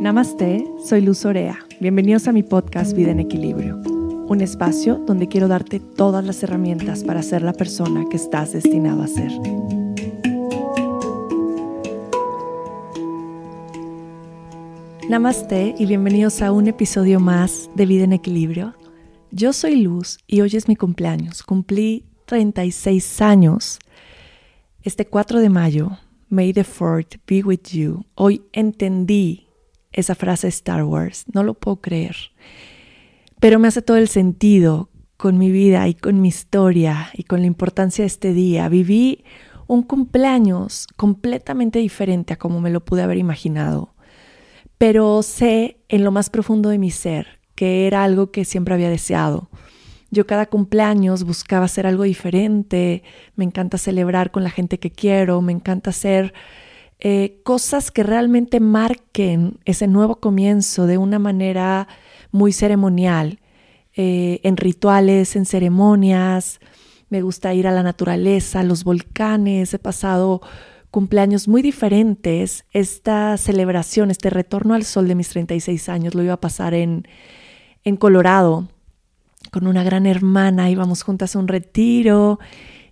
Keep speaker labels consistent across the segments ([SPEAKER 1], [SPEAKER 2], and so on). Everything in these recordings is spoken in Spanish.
[SPEAKER 1] Namaste, soy Luz Orea. Bienvenidos a mi podcast Vida en Equilibrio, un espacio donde quiero darte todas las herramientas para ser la persona que estás destinado a ser. Namaste y bienvenidos a un episodio más de Vida en Equilibrio. Yo soy Luz y hoy es mi cumpleaños. Cumplí 36 años. Este 4 de mayo, May the Fourth be with you. Hoy entendí esa frase Star Wars, no lo puedo creer. Pero me hace todo el sentido con mi vida y con mi historia y con la importancia de este día. Viví un cumpleaños completamente diferente a como me lo pude haber imaginado. Pero sé en lo más profundo de mi ser que era algo que siempre había deseado. Yo cada cumpleaños buscaba hacer algo diferente, me encanta celebrar con la gente que quiero, me encanta hacer eh, cosas que realmente marquen ese nuevo comienzo de una manera muy ceremonial, eh, en rituales, en ceremonias. Me gusta ir a la naturaleza, a los volcanes. He pasado cumpleaños muy diferentes. Esta celebración, este retorno al sol de mis 36 años, lo iba a pasar en, en Colorado con una gran hermana. Íbamos juntas a un retiro,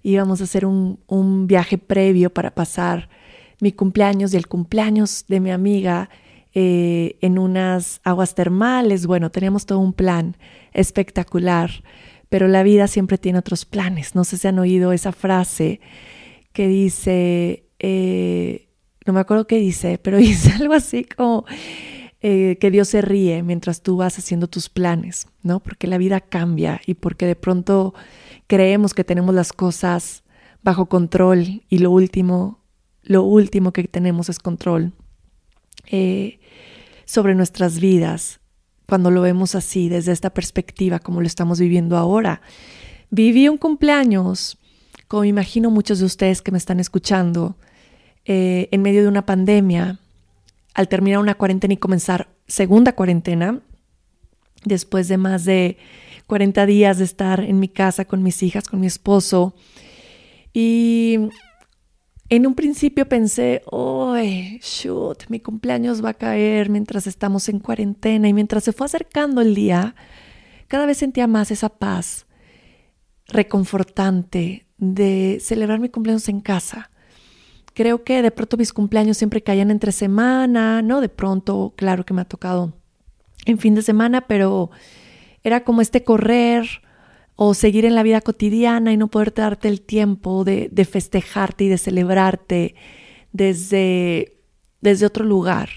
[SPEAKER 1] íbamos a hacer un, un viaje previo para pasar mi cumpleaños y el cumpleaños de mi amiga eh, en unas aguas termales. Bueno, teníamos todo un plan espectacular, pero la vida siempre tiene otros planes. No sé si han oído esa frase que dice, eh, no me acuerdo qué dice, pero dice algo así como eh, que Dios se ríe mientras tú vas haciendo tus planes, ¿no? Porque la vida cambia y porque de pronto creemos que tenemos las cosas bajo control y lo último lo último que tenemos es control eh, sobre nuestras vidas cuando lo vemos así, desde esta perspectiva, como lo estamos viviendo ahora. Viví un cumpleaños, como imagino muchos de ustedes que me están escuchando, eh, en medio de una pandemia, al terminar una cuarentena y comenzar segunda cuarentena, después de más de 40 días de estar en mi casa con mis hijas, con mi esposo. Y en un principio pensé, ¡ay, shoot! Mi cumpleaños va a caer mientras estamos en cuarentena y mientras se fue acercando el día, cada vez sentía más esa paz reconfortante de celebrar mi cumpleaños en casa. Creo que de pronto mis cumpleaños siempre caían entre semana, ¿no? De pronto, claro que me ha tocado en fin de semana, pero era como este correr, o seguir en la vida cotidiana y no poder darte el tiempo de, festejarte y de celebrarte desde, desde otro lugar.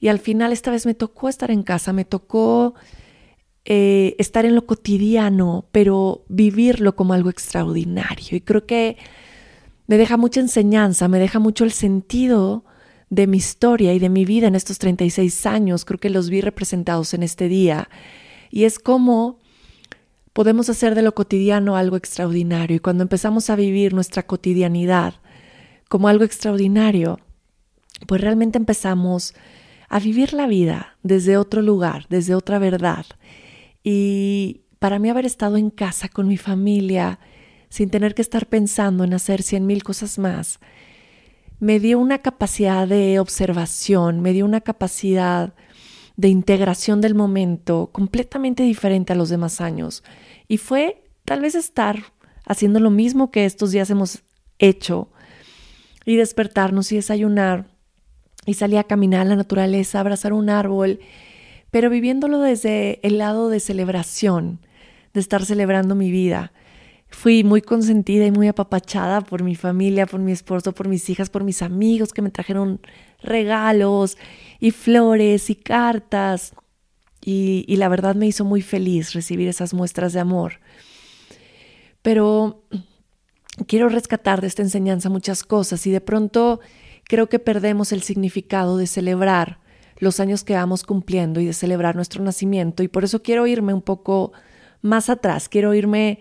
[SPEAKER 1] Y al final esta vez me tocó estar en casa, me tocó eh, estar en lo cotidiano, pero vivirlo como algo extraordinario. Y creo que me deja mucha enseñanza, me deja mucho el sentido de mi historia y de mi vida en estos 36 años. Creo que los vi representados en este día. Y es como podemos hacer de lo cotidiano algo extraordinario y cuando empezamos a vivir nuestra cotidianidad como algo extraordinario, pues realmente empezamos a vivir la vida desde otro lugar, desde otra verdad. Y para mí haber estado en casa con mi familia, sin tener que estar pensando en hacer cien mil cosas más, me dio una capacidad de observación, me dio una capacidad de integración del momento completamente diferente a los demás años. Y fue tal vez estar haciendo lo mismo que estos días hemos hecho y despertarnos y desayunar y salir a caminar a la naturaleza, abrazar un árbol, pero viviéndolo desde el lado de celebración, de estar celebrando mi vida. Fui muy consentida y muy apapachada por mi familia, por mi esposo, por mis hijas, por mis amigos que me trajeron regalos y flores y cartas. Y, la verdad me hizo muy feliz recibir esas muestras de amor. Pero quiero rescatar de esta enseñanza muchas cosas y de pronto creo que perdemos el significado de celebrar los años que vamos cumpliendo y de celebrar nuestro nacimiento. Y por eso quiero irme un poco más atrás, quiero irme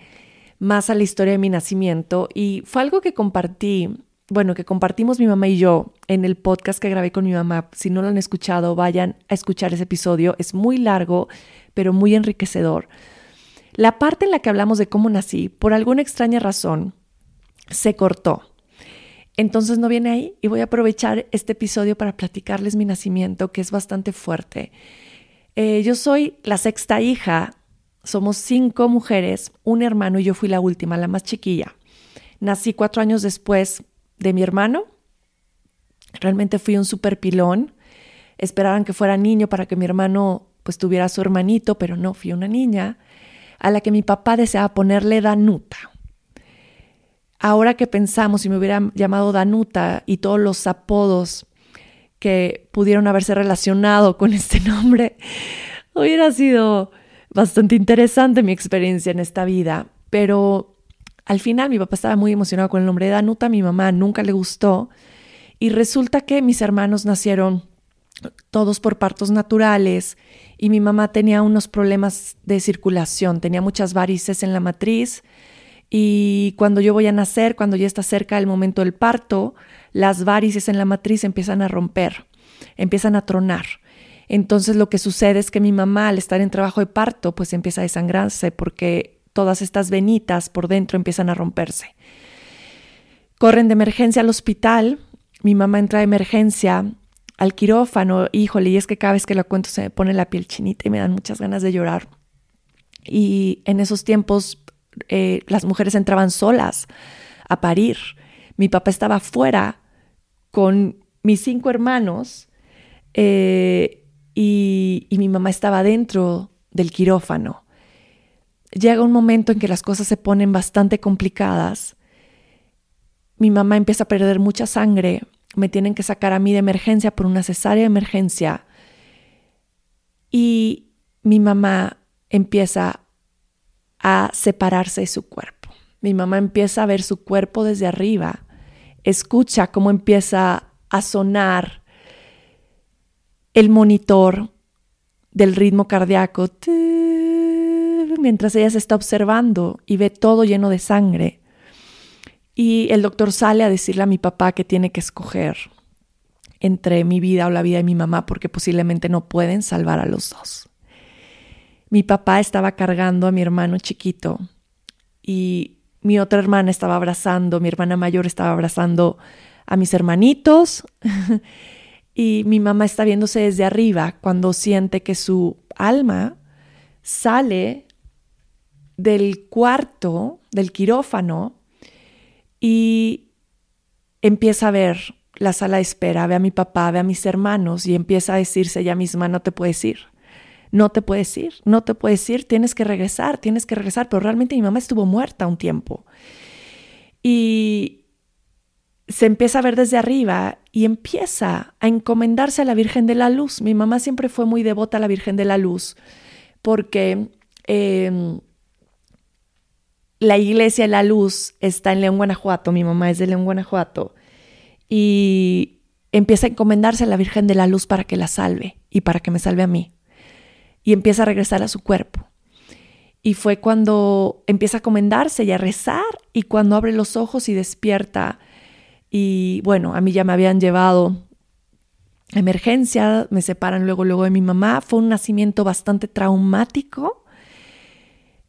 [SPEAKER 1] más a la historia de mi nacimiento. Y fue algo que compartí bueno, que compartimos mi mamá y yo en el podcast que grabé con mi mamá. Si no lo han escuchado, vayan a escuchar ese episodio. Es muy largo, pero muy enriquecedor. La parte en la que hablamos de cómo nací, por alguna extraña razón, se cortó. entonces no viene ahí y voy a aprovechar este episodio para platicarles mi nacimiento, que es bastante fuerte. Eh, yo soy la sexta hija, somos cinco mujeres, un hermano y yo fui la última, la más chiquilla. Nací cuatro años después de mi hermano. Realmente fui un super pilón. Esperaban que fuera niño para que mi hermano pues tuviera su hermanito, pero no, fui una niña a la que mi papá deseaba ponerle Danuta. Ahora que pensamos, si me hubieran llamado Danuta y todos los apodos que pudieron haberse relacionado con este nombre, hubiera sido bastante interesante mi experiencia en esta vida. Pero al final mi papá estaba muy emocionado con el nombre de Danuta, mi mamá nunca le gustó y resulta que mis hermanos nacieron todos por partos naturales y mi mamá tenía unos problemas de circulación, tenía muchas varices en la matriz y cuando yo voy a nacer, cuando ya está cerca el momento del parto, las varices en la matriz empiezan a romper, empiezan a tronar. Entonces lo que sucede es que mi mamá al estar en trabajo de parto pues empieza a desangrarse porque todas estas venitas por dentro empiezan a romperse. Corren de emergencia al hospital, mi mamá entra de emergencia al quirófano, híjole, y es que cada vez que lo cuento se me pone la piel chinita y me dan muchas ganas de llorar. Y en esos tiempos eh, las mujeres entraban solas a parir. Mi papá estaba fuera con mis cinco hermanos eh, y, y mi mamá estaba dentro del quirófano. Llega un momento en que las cosas se ponen bastante complicadas. Mi mamá empieza a perder mucha sangre. Me tienen que sacar a mí de emergencia por una cesárea de emergencia. Y mi mamá empieza a separarse de su cuerpo. Mi mamá empieza a ver su cuerpo desde arriba, escucha cómo empieza a sonar el monitor del ritmo cardíaco mientras ella se está observando y ve todo lleno de sangre. Y el doctor sale a decirle a mi papá que tiene que escoger entre mi vida o la vida de mi mamá porque posiblemente no pueden salvar a los dos mi papá estaba cargando a mi hermano chiquito y mi otra hermana estaba abrazando, mi hermana mayor estaba abrazando a mis hermanitos y mi mamá está viéndose desde arriba cuando siente que su alma sale del cuarto, del quirófano y empieza a ver la sala de espera, ve a mi papá, ve a mis hermanos y empieza a decirse ella misma, no te puedes ir no te puedes ir, no te puedes ir, tienes que regresar, tienes que regresar, pero realmente mi mamá estuvo muerta un tiempo. Y se empieza a ver desde arriba y empieza a encomendarse a la Virgen de la Luz. Mi mamá siempre fue muy devota a la Virgen de la Luz porque em, la iglesia de la Luz está en León, Guanajuato, mi mamá es de León, Guanajuato, y empieza a encomendarse a la Virgen de la Luz para que la salve y para que me salve a mí y empieza a regresar a su cuerpo. Y fue cuando empieza a comendarse y a rezar y cuando abre los ojos y despierta. Y bueno, a mí ya me habían llevado a emergencia, me separan luego, luego de mi mamá. Fue un nacimiento bastante traumático,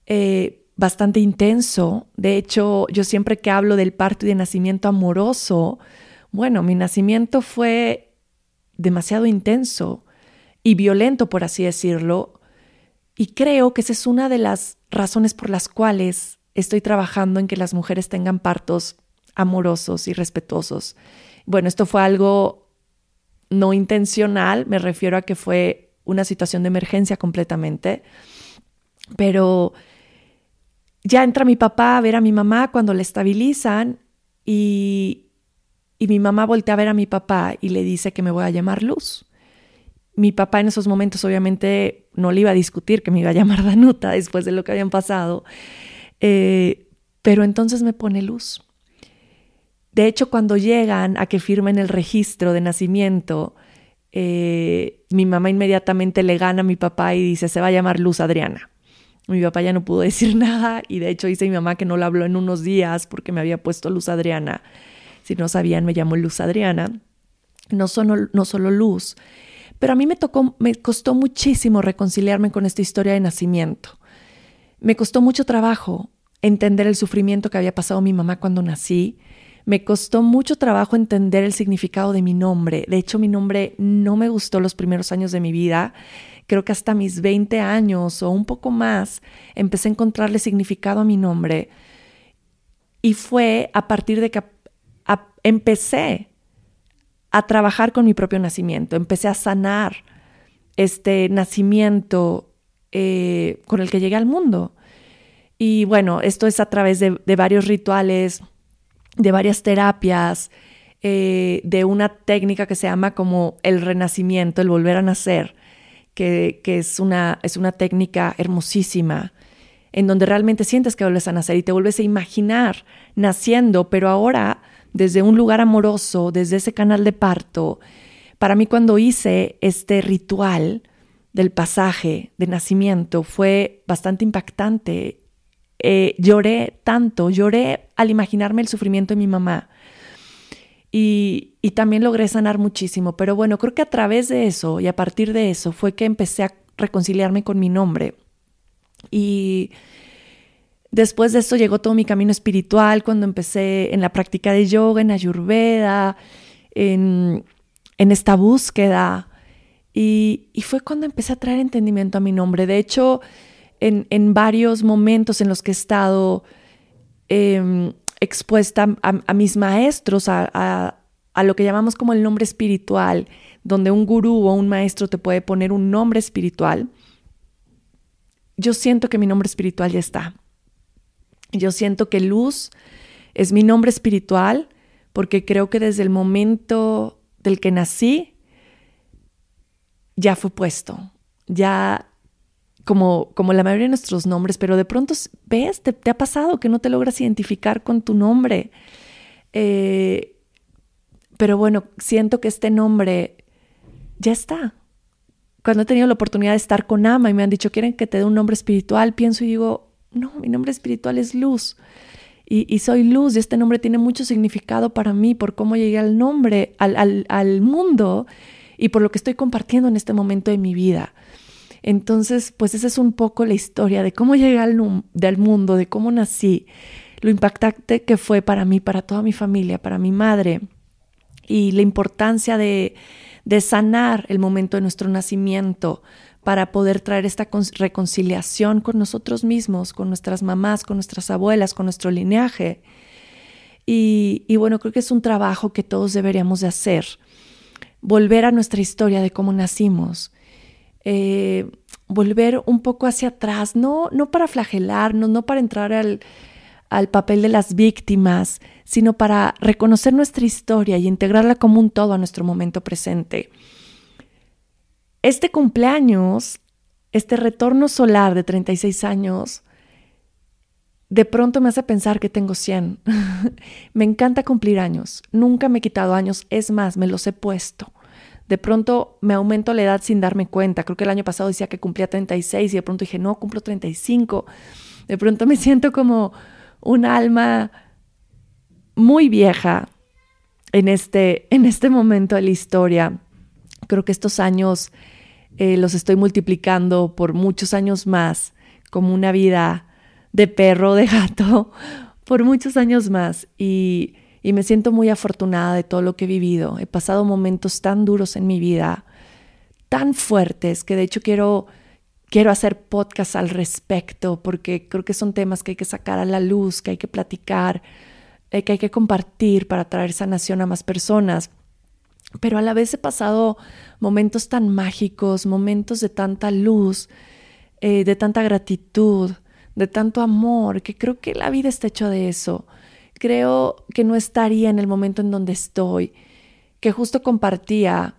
[SPEAKER 1] eh, bastante intenso. De hecho, yo siempre que hablo del parto y de nacimiento amoroso, bueno, mi nacimiento fue demasiado intenso y violento, por así decirlo. Y creo que esa es una de las razones por las cuales estoy trabajando en que las mujeres tengan partos amorosos y respetuosos. Bueno, esto fue algo no intencional, me refiero a que fue una situación de emergencia completamente, pero ya entra mi papá a ver a mi mamá cuando le estabilizan y, y mi mamá voltea a ver a mi papá y le dice que me voy a llamar Luz mi papá en esos momentos obviamente no le iba a discutir que me iba a llamar Danuta después de lo que habían pasado, eh, pero entonces me pone luz. De hecho, cuando llegan a que firmen el registro de nacimiento, eh, mi mamá inmediatamente le gana a mi papá y dice, se va a llamar Luz Adriana. Mi papá ya no pudo decir nada y de hecho dice mi mamá que no la habló en unos días porque me había puesto Luz Adriana. Si no sabían, me llamo Luz Adriana. No solo, no solo Luz, pero a mí me tocó, me costó muchísimo reconciliarme con esta historia de nacimiento. Me costó mucho trabajo entender el sufrimiento que había pasado mi mamá cuando nací. Me costó mucho trabajo entender el significado de mi nombre. De hecho, mi nombre no me gustó los primeros años de mi vida. Creo que hasta mis 20 años o un poco más empecé a encontrarle significado a mi nombre. Y fue a partir de que empecé a trabajar con mi propio nacimiento, empecé a sanar este nacimiento eh, con el que llegué al mundo. Y bueno, esto es a través de, varios rituales, de varias terapias, eh, de una técnica que se llama como el renacimiento, el volver a nacer, que, es, una, es una técnica hermosísima, en donde realmente sientes que vuelves a nacer y te vuelves a imaginar naciendo, pero ahora desde un lugar amoroso, desde ese canal de parto. Para mí cuando hice este ritual del pasaje de nacimiento fue bastante impactante. Eh, lloré tanto, lloré al imaginarme el sufrimiento de mi mamá. Y, también logré sanar muchísimo. Pero bueno, creo que a través de eso y a partir de eso fue que empecé a reconciliarme con mi nombre. Y Después de eso llegó todo mi camino espiritual cuando empecé en la práctica de yoga, en ayurveda, en, esta búsqueda. Y, fue cuando empecé a traer entendimiento a mi nombre. De hecho, en, varios momentos en los que he estado em, expuesta a, mis maestros, a, a lo que llamamos como el nombre espiritual, donde un gurú o un maestro te puede poner un nombre espiritual, yo siento que mi nombre espiritual ya está. Yo siento que luz es mi nombre espiritual porque creo que desde el momento del que nací ya fue puesto, ya como, como la mayoría de nuestros nombres, pero de pronto ves, te, ha pasado que no te logras identificar con tu nombre. Eh, pero bueno, siento que este nombre ya está. Cuando he tenido la oportunidad de estar con Ama y me han dicho, quieren que te dé un nombre espiritual, pienso y digo, no, mi nombre espiritual es luz. Y, soy luz y este nombre tiene mucho significado para mí por cómo llegué al nombre, al, mundo y por lo que estoy compartiendo en este momento de mi vida. Entonces, pues esa es un poco la historia de cómo llegué al, del mundo, de cómo nací, lo impactante que fue para mí, para toda mi familia, para mi madre y la importancia de, de sanar el momento de nuestro nacimiento, para poder traer esta reconciliación con nosotros mismos, con nuestras mamás, con nuestras abuelas, con nuestro lineaje. Y, bueno, creo que es un trabajo que todos deberíamos de hacer. Volver a nuestra historia de cómo nacimos. Eh, volver un poco hacia atrás, no, no para flagelarnos, no para entrar al, al papel de las víctimas, sino para reconocer nuestra historia y integrarla como un todo a nuestro momento presente. Este cumpleaños, este retorno solar de 36 años, de pronto me hace pensar que tengo 100. me encanta cumplir años. Nunca me he quitado años. Es más, me los he puesto. De pronto me aumento la edad sin darme cuenta. Creo que el año pasado decía que cumplía 36 y de pronto dije, no, cumplo 35. De pronto me siento como un alma muy vieja en este, en este momento de la historia creo que estos años eh, los estoy multiplicando por muchos años más, como una vida de perro, de gato, por muchos años más. Y, y me siento muy afortunada de todo lo que he vivido. He pasado momentos tan duros en mi vida, tan fuertes, que de hecho quiero, quiero hacer podcast al respecto, porque creo que son temas que hay que sacar a la luz, que hay que platicar, eh, que hay que compartir para traer sanación a más personas pero a la vez he pasado momentos tan mágicos, momentos de tanta luz, eh, de tanta gratitud, de tanto amor, que creo que la vida está hecha de eso. Creo que no estaría en el momento en donde estoy, que justo compartía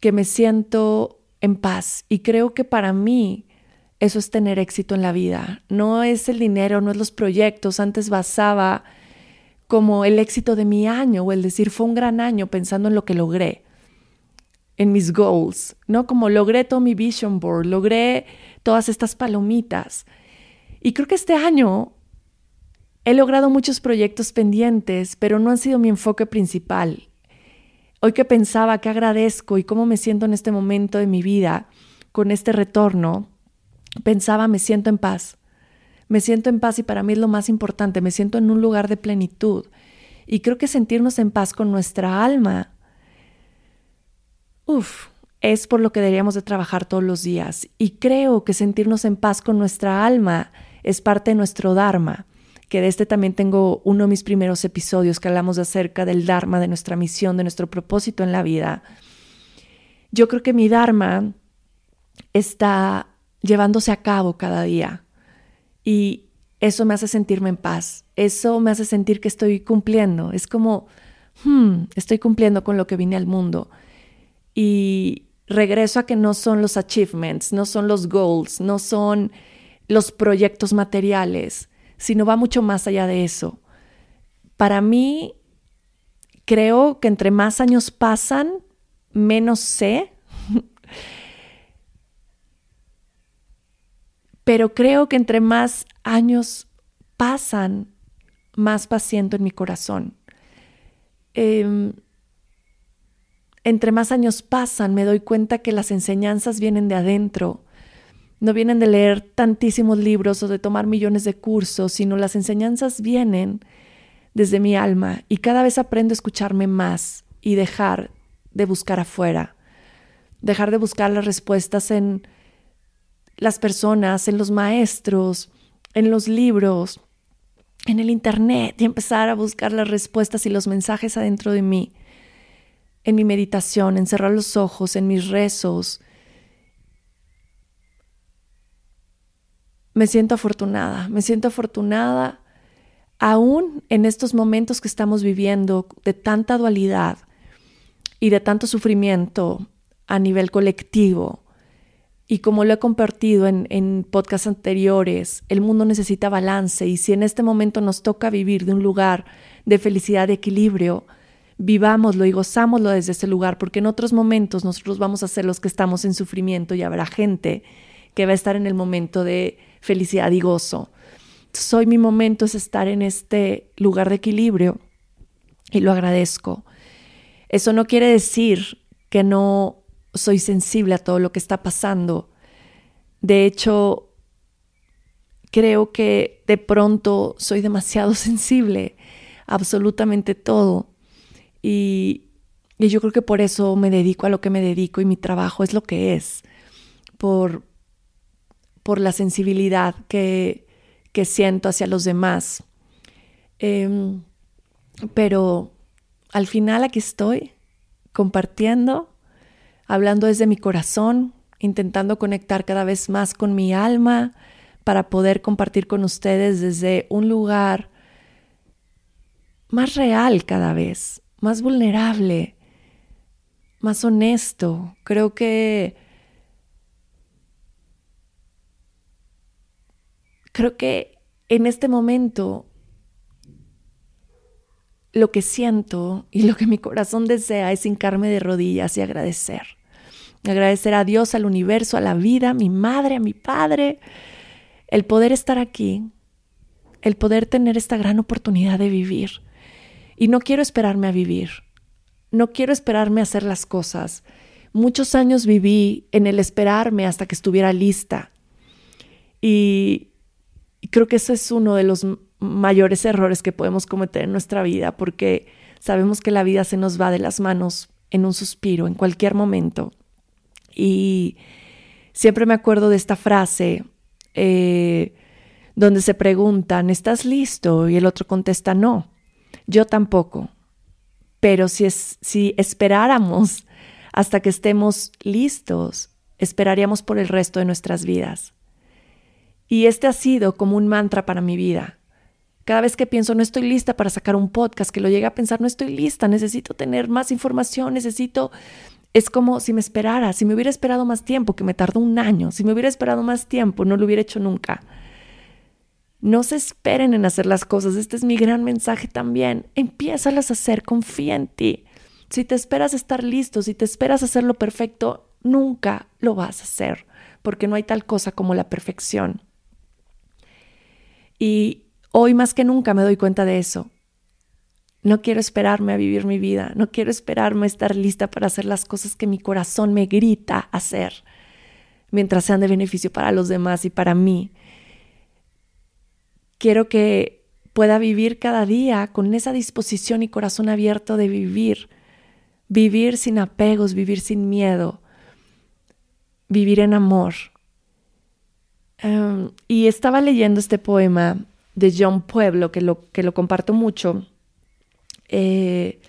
[SPEAKER 1] que me siento en paz y creo que para mí eso es tener éxito en la vida. No es el dinero, no es los proyectos. Antes basaba como el éxito de mi año o el decir fue un gran año pensando en lo que logré, en mis goals, ¿no? Como logré todo mi vision board, logré todas estas palomitas. Y creo que este año he logrado muchos proyectos pendientes, pero no han sido mi enfoque principal. Hoy que pensaba que agradezco y cómo me siento en este momento de mi vida con este retorno, pensaba me siento en paz me siento en paz y para mí es lo más importante, me siento en un lugar de plenitud. Y creo que sentirnos en paz con nuestra alma, uff, es por lo que deberíamos de trabajar todos los días. Y creo que sentirnos en paz con nuestra alma es parte de nuestro Dharma, que de este también tengo uno de mis primeros episodios que hablamos acerca del Dharma, de nuestra misión, de nuestro propósito en la vida. Yo creo que mi Dharma está llevándose a cabo cada día y eso me hace sentirme en paz, eso me hace sentir que estoy cumpliendo, es como, hmm, estoy cumpliendo con lo que vine al mundo. Y regreso a que no son los achievements, no son los goals, no son los proyectos materiales, sino va mucho más allá de eso. Para mí, creo que entre más años pasan, menos sé. Pero creo que entre más años pasan, más paciente en mi corazón. Em, entre más años pasan, me doy cuenta que las enseñanzas vienen de adentro. No vienen de leer tantísimos libros o de tomar millones de cursos, sino las enseñanzas vienen desde mi alma y cada vez aprendo a escucharme más y dejar de buscar afuera, dejar de buscar las respuestas en las personas, en los maestros, en los libros, en el Internet y empezar a buscar las respuestas y los mensajes adentro de mí en mi meditación, en cerrar los ojos, en mis rezos. Me siento afortunada, me siento afortunada aún en estos momentos que estamos viviendo de tanta dualidad y de tanto sufrimiento a nivel colectivo. Y como lo he compartido en, en podcasts anteriores, el mundo necesita balance y si en este momento nos toca vivir de un lugar de felicidad, de equilibrio, vivámoslo y gozámoslo desde ese lugar, porque en otros momentos nosotros vamos a ser los que estamos en sufrimiento y habrá gente que va a estar en el momento de felicidad y gozo. Hoy mi momento es estar en este lugar de equilibrio y lo agradezco. Eso no quiere decir que no soy sensible a todo lo que está pasando. De hecho, creo que de pronto soy demasiado sensible a absolutamente todo. Y, yo creo que por eso me dedico a lo que me dedico y mi trabajo es lo que es, por, por la sensibilidad que, que siento hacia los demás. Em, pero al final aquí estoy compartiendo, hablando desde mi corazón, intentando conectar cada vez más con mi alma para poder compartir con ustedes desde un lugar más real cada vez, más vulnerable, más honesto. Creo que... Creo que en este momento lo que siento y lo que mi corazón desea es hincarme de rodillas y agradecer. Agradecer a Dios, al universo, a la vida, a mi madre, a mi padre, el poder estar aquí, el poder tener esta gran oportunidad de vivir. Y no quiero esperarme a vivir. No quiero esperarme a hacer las cosas. Muchos años viví en el esperarme hasta que estuviera lista. Y, creo que ese es uno de los mayores errores que podemos cometer en nuestra vida porque sabemos que la vida se nos va de las manos en un suspiro, en cualquier momento. Y siempre me acuerdo de esta frase eh, donde se preguntan, ¿estás listo? Y el otro contesta, no. Yo tampoco. Pero si, es, si esperáramos hasta que estemos listos, esperaríamos por el resto de nuestras vidas. Y este ha sido como un mantra para mi vida. Cada vez que pienso, no estoy lista para sacar un podcast, que lo llegue a pensar, no estoy lista, necesito tener más información, necesito... Es como si me esperara, si me hubiera esperado más tiempo, que me tardó un año, si me hubiera esperado más tiempo, no lo hubiera hecho nunca. No se esperen en hacer las cosas. Este es mi gran mensaje también. Empiézalas a hacer, confía en ti. Si te esperas estar listo, si te esperas hacerlo perfecto, nunca lo vas a hacer, porque no hay tal cosa como la perfección. Y hoy más que nunca me doy cuenta de eso. No quiero esperarme a vivir mi vida, no quiero esperarme a estar lista para hacer las cosas que mi corazón me grita hacer, mientras sean de beneficio para los demás y para mí quiero que pueda vivir cada día con esa disposición y corazón abierto de vivir, vivir sin apegos, vivir sin miedo, vivir en amor. Em, y estaba leyendo este poema de John Pueblo, que lo, que lo comparto mucho, eh,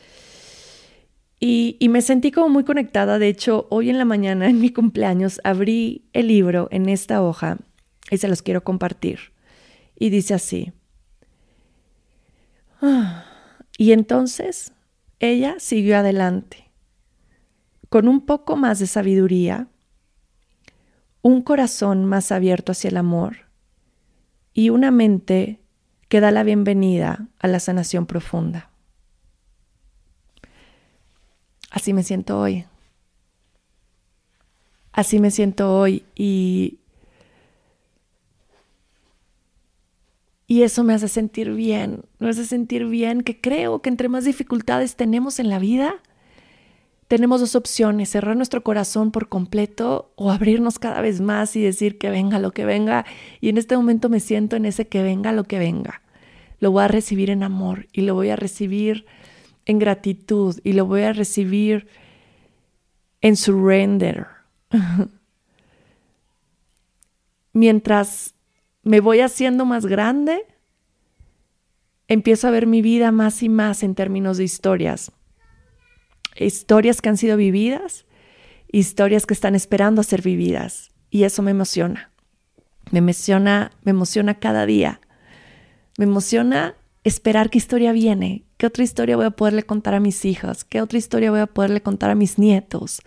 [SPEAKER 1] y, y, me sentí como muy conectada. De hecho, hoy en la mañana, en mi cumpleaños, abrí el libro en esta hoja y se los quiero compartir. Y dice así. Y entonces ella siguió adelante, con un poco más de sabiduría, un corazón más abierto hacia el amor y una mente que da la bienvenida a la sanación profunda. Así me siento hoy. Así me siento hoy y Y eso me hace sentir bien, me hace sentir bien que creo que entre más dificultades tenemos en la vida, tenemos dos opciones, cerrar nuestro corazón por completo o abrirnos cada vez más y decir que venga lo que venga. Y en este momento me siento en ese que venga lo que venga. Lo voy a recibir en amor y lo voy a recibir en gratitud y lo voy a recibir en surrender. Mientras me voy haciendo más grande, empiezo a ver mi vida más y más en términos de historias. Historias que han sido vividas, historias que están esperando a ser vividas. Y eso me emociona. Me emociona, me emociona cada día. Me emociona esperar qué historia viene, qué otra historia voy a poderle contar a mis hijas, qué otra historia voy a poderle contar a mis nietos.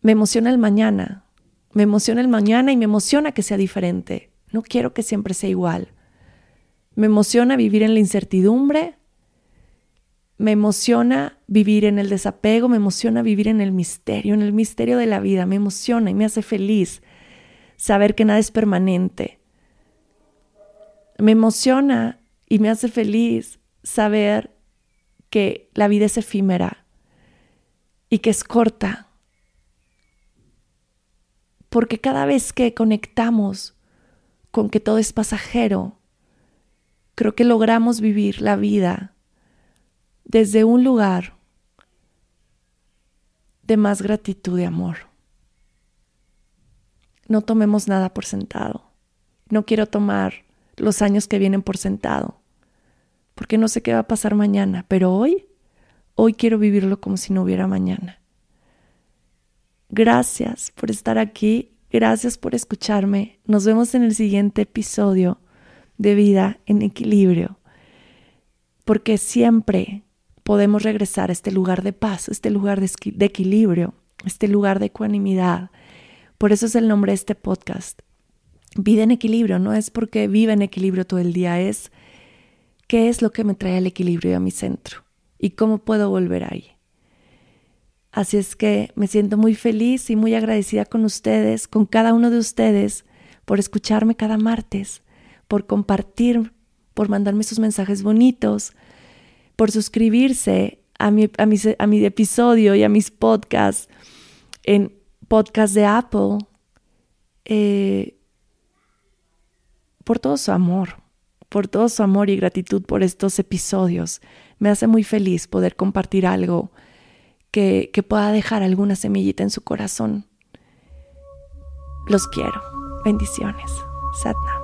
[SPEAKER 1] Me emociona el mañana, me emociona el mañana y me emociona que sea diferente. No quiero que siempre sea igual. Me emociona vivir en la incertidumbre. Me emociona vivir en el desapego. Me emociona vivir en el misterio, en el misterio de la vida. Me emociona y me hace feliz saber que nada es permanente. Me emociona y me hace feliz saber que la vida es efímera y que es corta porque cada vez que conectamos con que todo es pasajero, creo que logramos vivir la vida desde un lugar de más gratitud y amor. No tomemos nada por sentado. No quiero tomar los años que vienen por sentado, porque no sé qué va a pasar mañana, pero hoy, hoy quiero vivirlo como si no hubiera mañana. Gracias por estar aquí, gracias por escucharme. Nos vemos en el siguiente episodio de Vida en Equilibrio, porque siempre podemos regresar a este lugar de paz, este lugar de, equilibrio, este lugar de ecuanimidad. Por eso es el nombre de este podcast. Vida en equilibrio, no es porque viva en equilibrio todo el día, es qué es lo que me trae al equilibrio y a mi centro y cómo puedo volver ahí. Así es que me siento muy feliz y muy agradecida con ustedes, con cada uno de ustedes, por escucharme cada martes, por compartir, por mandarme sus mensajes bonitos, por suscribirse a mi, episodio y a mis podcasts en podcast de Apple, eh, por todo su amor, por todo su amor y gratitud por estos episodios. Me hace muy feliz poder compartir algo que, pueda dejar alguna semillita en su corazón. Los quiero. Bendiciones. Satna.